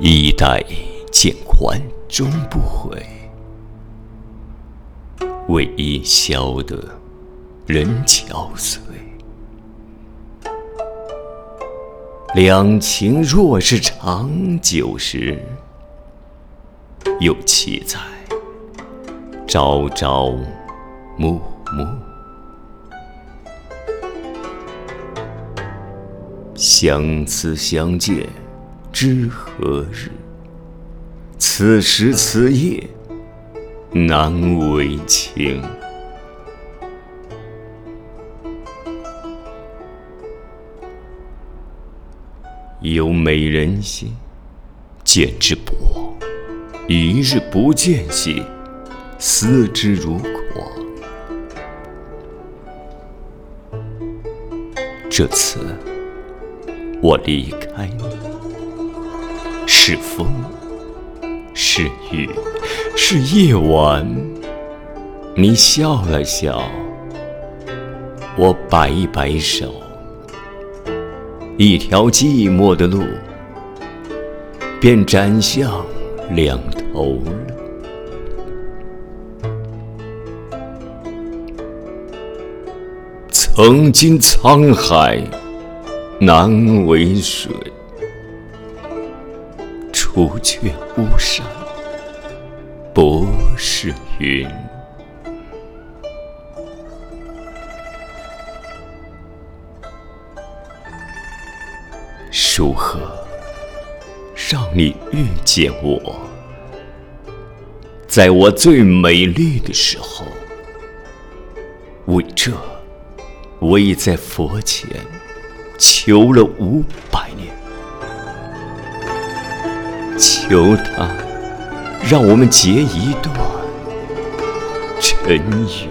衣带渐宽终不悔，为伊消得人憔悴。两情若是长久时，又岂在朝朝暮暮？相思相见知何日？此时此夜难为情。有美人兮，见之薄；一日不见兮，思之如狂。这次我离开你，是风，是雨，是夜晚。你笑了笑，我摆一摆手。一条寂寞的路，便展向两头了。曾经沧海难为水，除却巫山不是云。如何让你遇见我？在我最美丽的时候，为这，我已在佛前求了五百年，求他让我们结一段真友。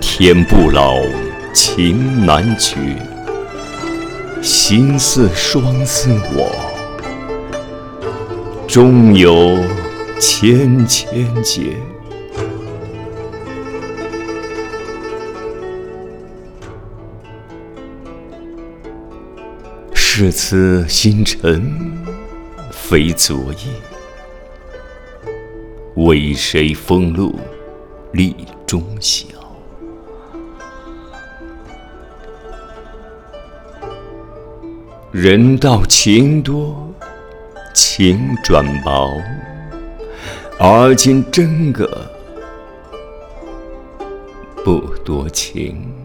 天不老，情难绝，心似双丝网，终有千千结。是此星辰非昨夜，为谁风露立中宵？人道情多，情转薄，而今真个不多情。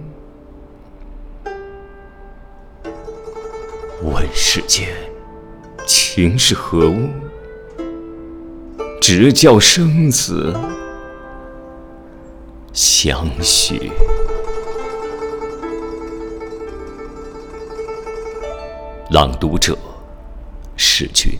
问世间情是何物？直教生死相许。朗读者，史君。